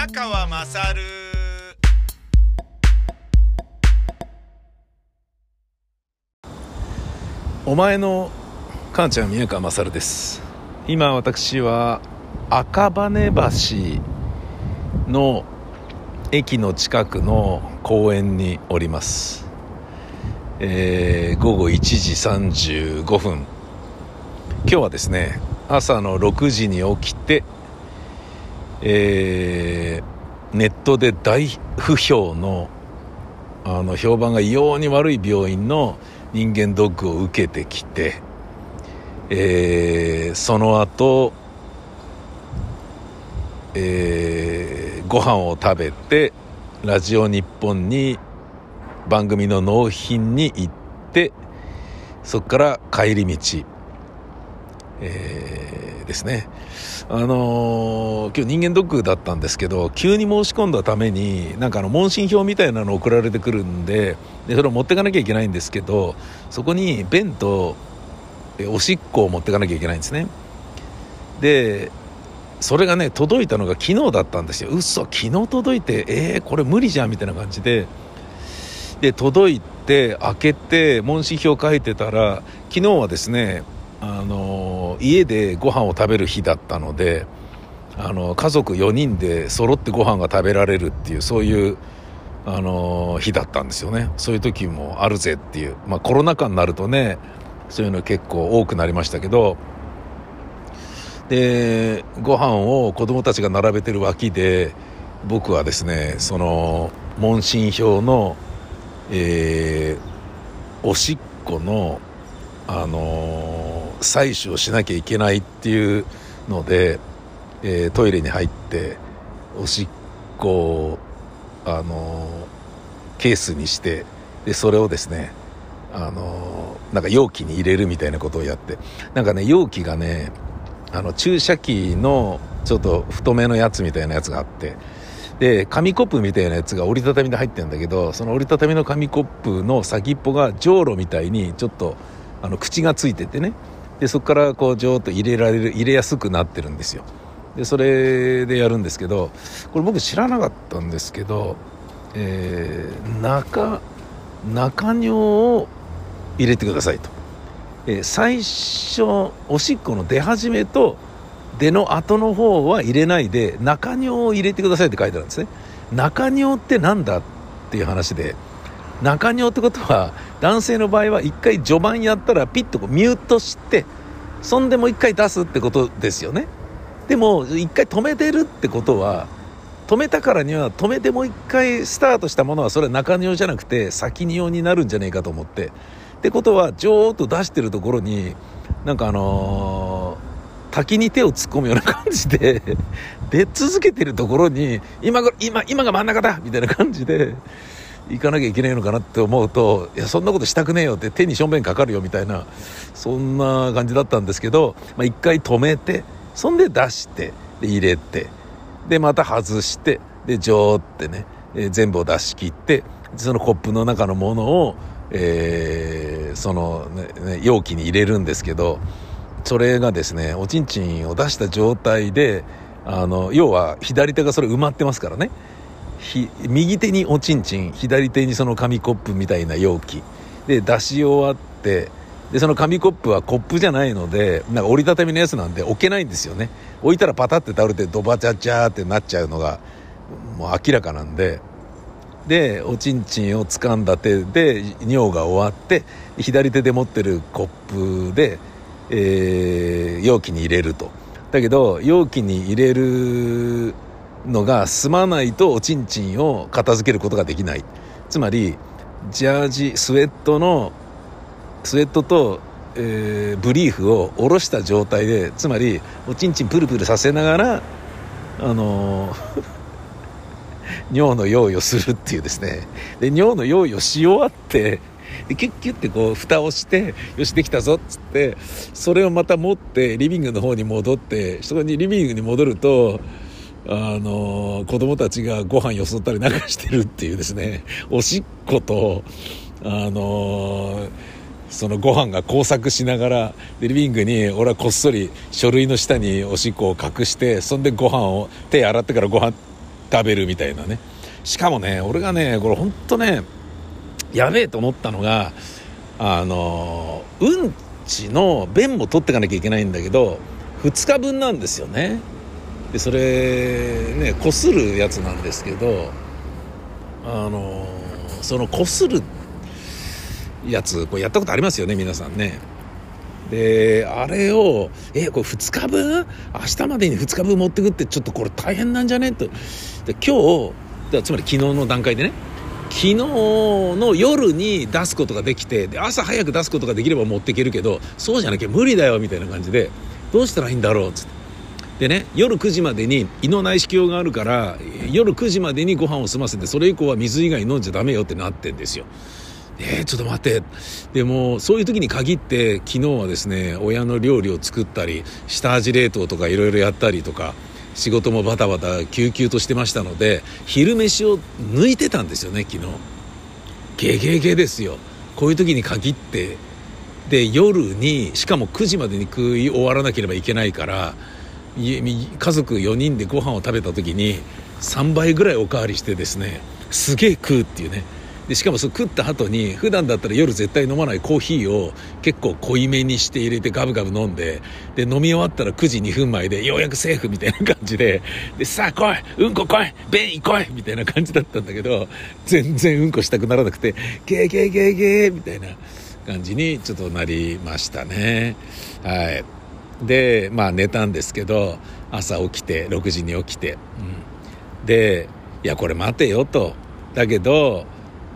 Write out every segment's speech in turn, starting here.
宮川まさるお前の母ちゃん宮川勝です。今私は赤羽橋の駅の近くの公園におります、えー午後1時35分。今日はですね朝の6時に起きて、えーネットで大不評のあの評判が異様に悪い病院の人間ドックを受けてきて、えーその後、えーご飯を食べてラジオ日本に番組の納品に行ってそこから帰り道、えーですね。あのー今日人間ドックだったんですけど急に申し込んだためになんかあの問診票みたいなの送られてくるんででそれを持ってかなきゃいけないんですけどそこに便とえおしっこを持ってかなきゃいけないんですね。でそれがね届いたのが昨日だったんですよ。嘘昨日届いてえー、これ無理じゃんみたいな感じで。で届いて開けて問診票書いてたら昨日はですねあの家でご飯を食べる日だったのであの家族4人で揃ってご飯が食べられるっていうそういうあの日だったんですよね。そういう時もあるぜっていう、まあ、コロナ禍になるとねそういうの結構多くなりましたけどでご飯を子供たちが並べてる脇で僕はですねその問診票の、えーおしっこのあの採取をしなきゃいけないっていうので、えートイレに入っておしっこをあのケースにしてでそれをですねあのなんか容器に入れるみたいなことをやって。なんかね容器がねあの注射器のちょっと太めのやつみたいなやつがあってで紙コップみたいなやつが折りたたみで入ってるんだけどその折りたたみの紙コップの先っぽがじょうろみたいにちょっとあの口がついててねでそこからこうジョーっと入れられる入れやすくなってるんですよ。でそれでやるんですけどこれ僕知らなかったんですけど、えー中中尿を入れてくださいと、えー最初おしっこの出始めと出の後の方は入れないで中尿を入れてくださいって書いてあるんですね。中尿ってなんだっていう話で中尿ってことは男性の場合は一回序盤やったらピッとこうミュートしてそんでもう一回出すってことですよね。でも一回止めてるってことは止めたからには止めてもう一回スタートしたものはそれは中尿じゃなくて先尿になるんじゃねえかと思って。ってことはジョーッと出してるところになんかあのー滝に手を突っ込むような感じで 出続けてるところに今今今が真ん中だみたいな感じで行かなきゃいけないのかなって思うといやそんなことしたくねえよって手に正面かかるよみたいなそんな感じだったんですけど、まあ、一回止めてそんで出してで入れてでまた外してでジョーってね、えー全部を出し切ってそのコップの中のものを、えーその、ねね容器に入れるんですけどそれがですねおちんちんを出した状態であの要は左手がそれ埋まってますからね。右手におちんちん左手にその紙コップみたいな容器。で出し終わってでその紙コップはコップじゃないのでなんか折りたたみのやつなんで置けないんですよね。置いたらパタって倒れてドバチャチャーってなっちゃうのがもう明らかなんで。でおちんちんを掴んだ手で尿が終わって左手で持ってるコップで、えー容器に入れると。だけど容器に入れるのが済まないとおちんちんを片付けることができない。つまりジャージスウェットのスウェットと、えーブリーフを下ろした状態でつまりおちんちんプルプルさせながらあのー 尿の用意をするっていうですね。で尿の用意をし終わってでキュッキュッてこう蓋をしてよしできたぞっつってそれをまた持ってリビングの方に戻ってそこにリビングに戻るとあの子供たちがご飯よそったりなんかしてるっていうですね おしっことあのそのご飯が交錯しながらリビングに俺はこっそり書類の下におしっこを隠してそんでご飯を手洗ってからご飯食べるみたいなね。しかもね俺がねこれ本当ねやべえと思ったのがあのうんちの便も取ってかなきゃいけないんだけど2日分なんですよね。でそれねこするやつなんですけどあのそのこするやつこうやったことありますよね皆さんね。であれをえこれ2日分明日までに2日分持ってくってちょっとこれ大変なんじゃね？と。で今日つまり昨日の段階でね昨日の夜に出すことができてで朝早く出すことができれば持っていけるけどそうじゃなきゃ無理だよみたいな感じでどうしたらいいんだろうっつって。でね夜9時までに胃の内視鏡があるから夜9時までにご飯を済ませてそれ以降は水以外飲んじゃダメよってなってんですよ。えー、ちょっと待って。でもそういう時に限って昨日はですね親の料理を作ったり下味冷凍とかいろいろやったりとか仕事もバタバタ救急としてましたので昼飯を抜いてたんですよね昨日。ゲゲゲですよ。こういう時に限って。で夜にしかも9時までに食い終わらなければいけないから家家族4人でご飯を食べた時に3倍ぐらいおかわりしてですねすげえ食うっていうね。でしかもそ食った後に普段だったら夜絶対飲まないコーヒーを結構濃いめにして入れてガブガブ飲んでで飲み終わったら9時2分前でようやくセーフみたいな感じででさあ来いうんこ来い便意来いみたいな感じだったんだけど全然うんこしたくならなくてゲーゲーゲーゲーみたいな感じにちょっとなりましたね。はい。でまあ寝たんですけど朝起きて6時に起きて、うん、でいやこれ待てよと。だけど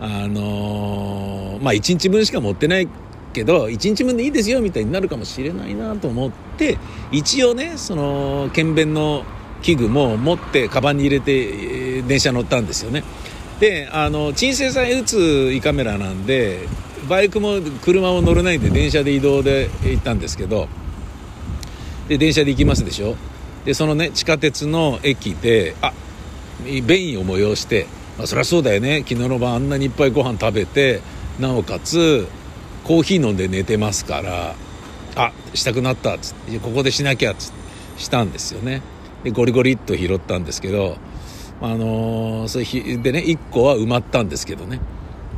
あのー、まあ1日分しか持ってないけど1日分でいいですよみたいになるかもしれないなと思って一応ねその検便の器具も持ってカバンに入れて電車乗ったんですよね。であの鎮静剤打つ胃カメラなんでバイクも車も乗れないんで電車で移動で行ったんですけどで電車で行きますでしょ？でそのね地下鉄の駅であ便意を催してまあ、そりゃそうだよね。昨日の晩あんなにいっぱいご飯食べてなおかつコーヒー飲んで寝てますからあしたくなったっつってここでしなきゃっつってしたんですよね。でゴリゴリっと拾ったんですけどあのー、それでね1個は埋まったんですけどね。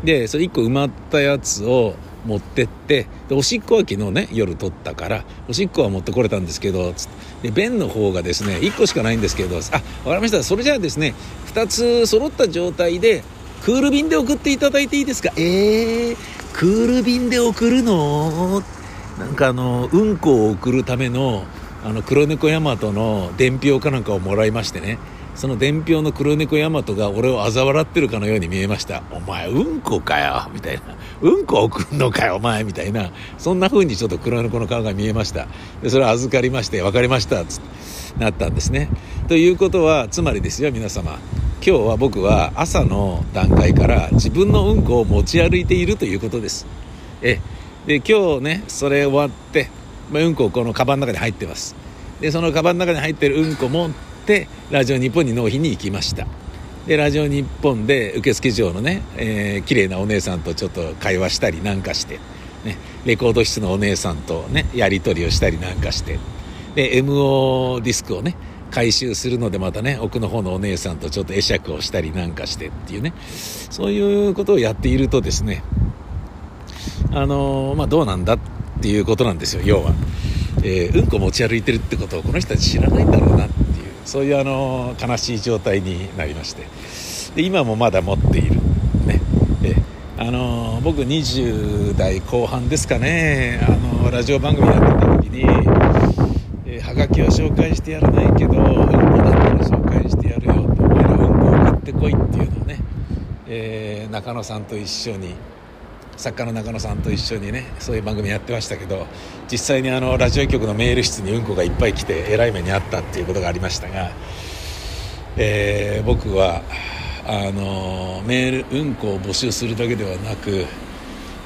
でそれ1個埋まったやつを持ってってでおしっこは昨日ね夜取ったからおしっこは持ってこれたんですけどつってで便の方がですね1個しかないんですけどあ分かりました。それじゃあですね2つ揃った状態でクール便で送っていただいていいですか？えー、クール便で送るの？なんかあのうんこを送るためのあの黒猫ヤマトの伝票かなんかをもらいましてね。その伝票の黒猫ヤマトが俺を嘲笑ってるかのように見えました「お前うんこかよ」みたいな「うんこ送んのかよお前」みたいな。そんな風にちょっと黒猫の顔が見えました。でそれを預かりまして「分かりました」つってなったんですね。ということはつまりですよ皆様。今日は僕は朝の段階から自分のうんこを持ち歩いているということです。えで今日ねそれ終わって、まあ、うんここのカバンの中に入ってます。でそのカバンの中に入ってるうんこ持ってラジオ日本に納品に行きました。でラジオ日本で受付嬢のね、えー、綺麗なお姉さんとちょっと会話したりなんかして、ね、レコード室のお姉さんとねやり取りをしたりなんかして。で MO ディスクをね回収するのでまたね奥の方のお姉さんとちょっと会釈をしたりなんかしてっていうね。そういうことをやっているとですねあのー、まあどうなんだっていうことなんですよ要は、えー、うんこ持ち歩いてるってことをこの人たち知らないんだろうなって。そういうあの悲しい状態になりまして。で今もまだ持っている。ね。であの僕20代後半ですかね。あのラジオ番組やってた時に、え、はがきは紹介してやらないけどうんこだったら紹介してやるよってお前らうんこ送ってこいっていうのをね、えー、中野さんと一緒に作家の中野さんと一緒にねそういう番組やってましたけど実際にあのラジオ局のメール室にうんこがいっぱい来てえらい目にあったっていうことがありましたが、えー、僕はあのメールうんこを募集するだけではなく、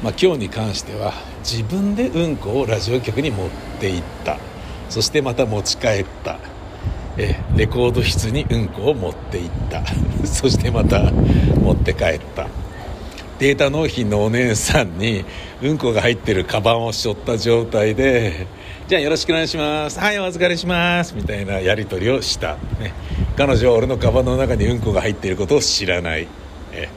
まあ、今日に関しては自分でうんこをラジオ局に持っていった。そしてまた持ち帰った。えレコード室にうんこを持っていった。そしてまた持って帰った。データ納品のお姉さんにうんこが入ってるカバンを背負った状態でじゃあよろしくお願いします。はいお預かりします。みたいなやり取りをした、ね、彼女は俺のカバンの中にうんこが入っていることを知らない。え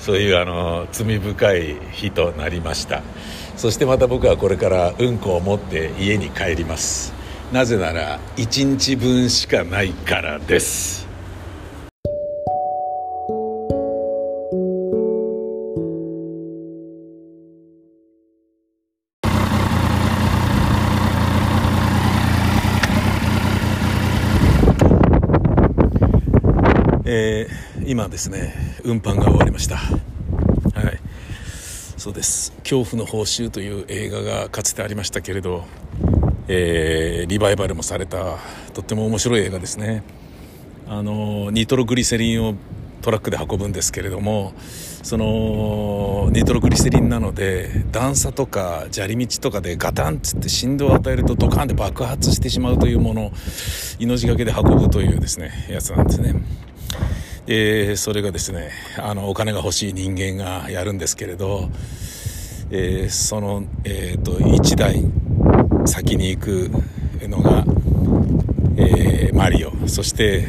そういうあの罪深い日となりました。そしてまた僕はこれからうんこを持って家に帰ります。なぜなら1日分しかないからです。ですね運搬が終わりました。はい。そうです「恐怖の報酬」という映画がかつてありましたけれど、えー、リバイバルもされたとっても面白い映画ですね。あのニトログリセリンをトラックで運ぶんですけれどもそのニトログリセリンなので段差とか砂利道とかでガタンっつって振動を与えるとドカンって爆発してしまうというものを命がけで運ぶというですねやつなんですね。えー、それがですねあのお金が欲しい人間がやるんですけれど、えー、その、えーと、1台先に行くのが、えー、マリオ。そして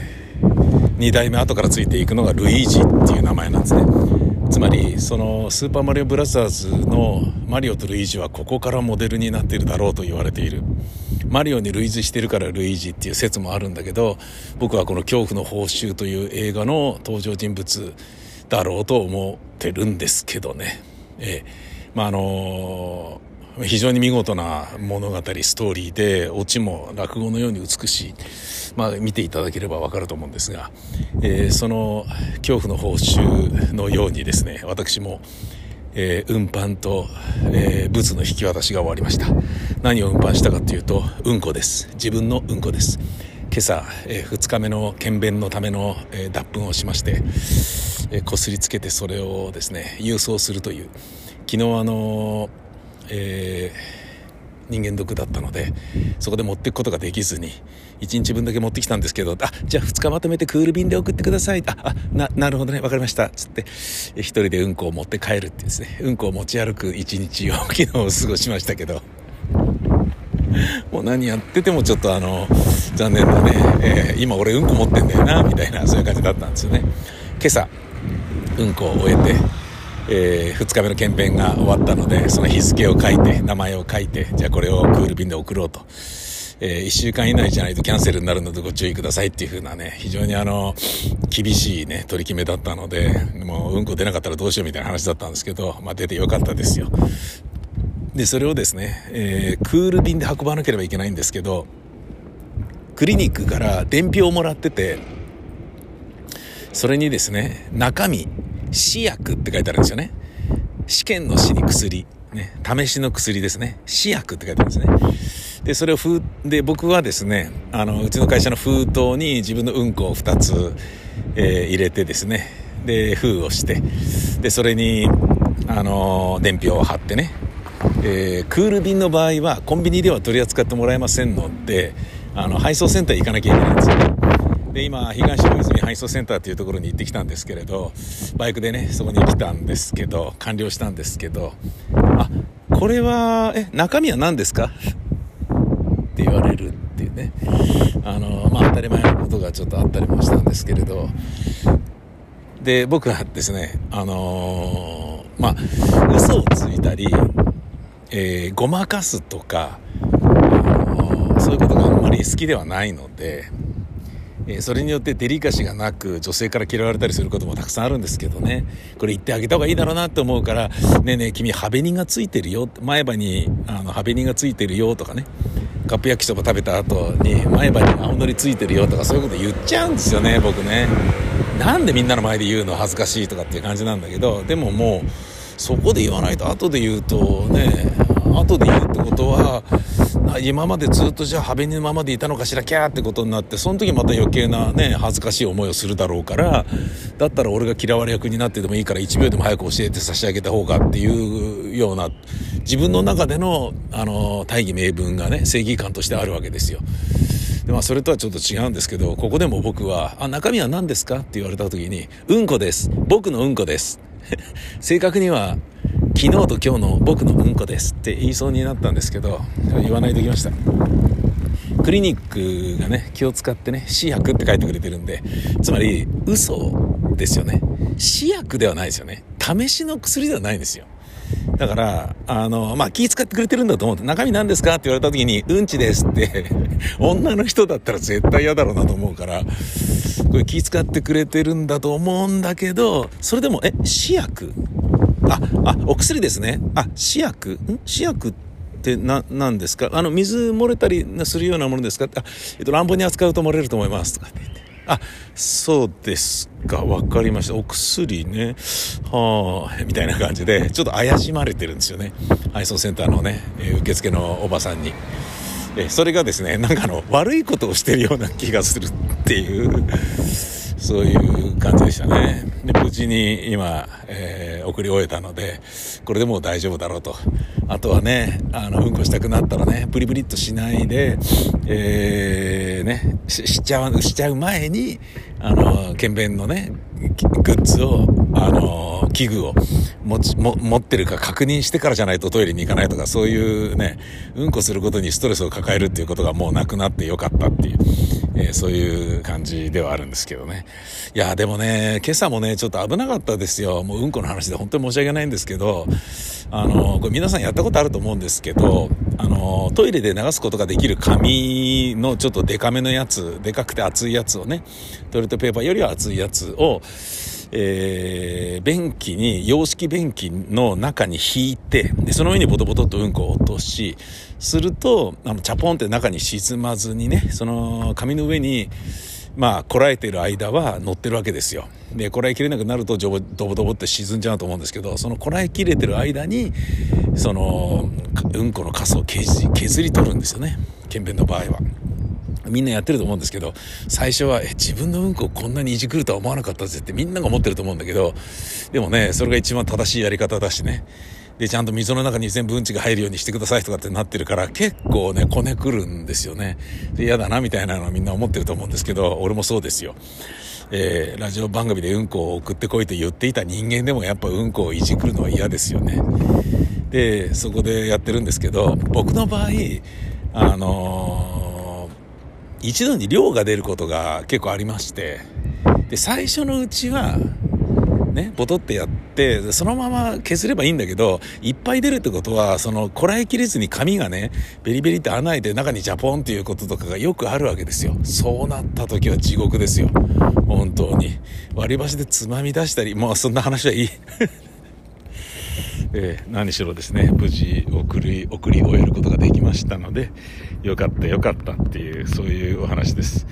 2代目後からついていくのがルイージっていう名前なんですね。つまりそのスーパーマリオブラザーズのマリオとルイージはここからモデルになっているだろうと言われているマリオに類似してるからルイージっていう説もあるんだけど僕はこの「恐怖の報酬」という映画の登場人物だろうと思ってるんですけどね。ええまああの非常に見事な物語ストーリーでオチも落語のように美しい、まあ、見ていただければわかると思うんですが、えー、その恐怖の報酬のようにですね私もえー、運搬と、えー、物の引き渡しが終わりました。何を運搬したかというとうんこです。自分のうんこです。今朝、えー、2日目の検便のための、えー、脱粉をしまして、えー、こすりつけてそれをですね郵送するという。昨日あのえー人間毒だったのでそこで持っていくことができずに1日分だけ持ってきたんですけどあじゃあ2日まとめてクール便で送ってください。ああななるほどね。分かりました。つって1人でうんこを持って帰るってですね。うんこを持ち歩く1日を昨日過ごしましたけど。もう何やっててもちょっとあの残念だね、えー、今俺うんこ持ってんだよなみたいなそういう感じだったんですよね。今朝うんこを終えてえー、2日目の検便が終わったのでその日付を書いて名前を書いてじゃあこれをクール便で送ろうと。えー、1週間以内じゃないとキャンセルになるのでご注意くださいっていう風なね、非常にあの、厳しいね、取り決めだったので、もううんこ出なかったらどうしようみたいな話だったんですけど、まあ出てよかったですよ。で、それをですね、えー、クール便で運ばなければいけないんですけど、クリニックから伝票をもらってて、それにですね、中身、試薬って書いてあるんですよね。試験の死に薬。ね、試しの薬ですね。試薬って書いてあるんですね。で、それを封、で、僕はですね、あの、うちの会社の封筒に自分のうんこを2つ、えー、入れてですね、で、封をして、で、それに、あの、伝票を貼ってね、えー、クール便の場合はコンビニでは取り扱ってもらえませんので、あの、配送センター行かなきゃいけないんですよ。で今東大泉配送センターっていうところに行ってきたんですけれどバイクでねそこに来たんですけど完了したんですけどあこれはえ中身は何ですか？って言われるっていうね。あのまあ当たり前のことがちょっとあったりもしたんですけれど。で僕はですねあのー、まあ嘘をついたり、えー、ごまかすとか、あのー、そういうことがあんまり好きではないのでえそれによってデリカシーがなく女性から嫌われたりすることもたくさんあるんですけどね。これ言ってあげた方がいいだろうなって思うから「ねえねえ君ハベニがついてるよ」前歯にあのハベニがついてるよとかね。カップ焼きそば食べた後に前歯に青のりついてるよとかそういうこと言っちゃうんですよね僕ね。なんでみんなの前で言うの恥ずかしいとかっていう感じなんだけどでももうそこで言わないと後で言うとね後で言うってことは今までずっとじゃあハベニのままでいたのかしらキャーってことになってその時また余計なね恥ずかしい思いをするだろうからだったら俺が嫌われ役になってでもいいから1秒でも早く教えて差し上げた方がっていうような自分の中でのあの大義名分がね正義感としてあるわけですよ。でまあ、それとはちょっと違うんですけどここでも僕は「あ中身は何ですか?」って言われた時に「うんこです僕のうんこです」正確には昨日と今日の僕のうんこですって言いそうになったんですけど言わないでおきましたクリニックがね、気を使ってね、試薬って書いてくれてるんで、つまり、嘘ですよね。試薬ではないですよね。試しの薬ではないんですよ。だから、あの、まあ、気使ってくれてるんだと思って、中身何ですかって言われた時に、うんちですって 女の人だったら絶対嫌だろうなと思うから、これ気使ってくれてるんだと思うんだけど、それでも、え、試薬あ、お薬ですね。あ、試薬？ん？試薬ってな、何ですか？あの、水漏れたりするようなものですか？あ、えっと、乱暴に扱うと漏れると思います。とかって言って。あ、そうですか。わかりました。お薬ね。はあ、みたいな感じで、ちょっと怪しまれてるんですよね。配送センターのね、受付のおばさんに。えそれがですね、なんかあの、悪いことをしてるような気がするっていう、そういう感じでしたね。で、無事に今、えー、送り終えたので、これでもう大丈夫だろうと。あとはね、あの、うんこしたくなったらね、ブリブリっとしないで、えー、ね、ししちゃう、しちゃう前に、あの、検便のね、グッズを、あの、器具を持ち、も、持ってるか確認してからじゃないとトイレに行かないとか、そういうね、うんこすることにストレスを抱えるっていうことがもうなくなってよかったっていう。えー、そういう感じではあるんですけどね。いや、でもね、今朝もね、ちょっと危なかったですよ。もううんこの話で本当に申し訳ないんですけど、あの、これ皆さんやったことあると思うんですけど、あの、トイレで流すことができる紙のちょっとデカめのやつ、でかくて厚いやつをね、トイレットペーパーよりは厚いやつを、えー、便器に、洋式便器の中に引いて、で、その上にボトボトとうんこを落とし、すると、あの、チャポンって中に沈まずにね、その紙の上に、まあ、こらえてる間は乗ってるわけですよ。で、こらえきれなくなると、ドボドボって沈んじゃうと思うんですけど、そのこらえきれてる間に、その、うんこのカスを削り取るんですよね。検便の場合は。みんなやってると思うんですけど、最初は、え、自分のうんこをこんなにいじくるとは思わなかったぜってみんなが思ってると思うんだけど、でもね、それが一番正しいやり方だしね。で、ちゃんと水の中に全部うんちが入るようにしてくださいとかってなってるから、結構ね、こねくるんですよね。で、嫌だなみたいなのはみんな思ってると思うんですけど、俺もそうですよ。えー、ラジオ番組でうんこを送ってこいと言っていた人間でもやっぱうんこをいじくるのは嫌ですよね。で、そこでやってるんですけど、僕の場合、あのー、一度に量が出ることが結構ありまして、で、最初のうちは、ね、ボトってやって、そのまま削ればいいんだけど、いっぱい出るってことは、その、こらえきれずに紙がね、ベリベリって穴開いて中にジャポンっていうこととかがよくあるわけですよ。そうなった時は地獄ですよ。本当に。割り箸でつまみ出したり、もうそんな話はいい。えー、何しろですね、無事送り、送り終えることができましたので、よかったよかったっていう、そういうお話です。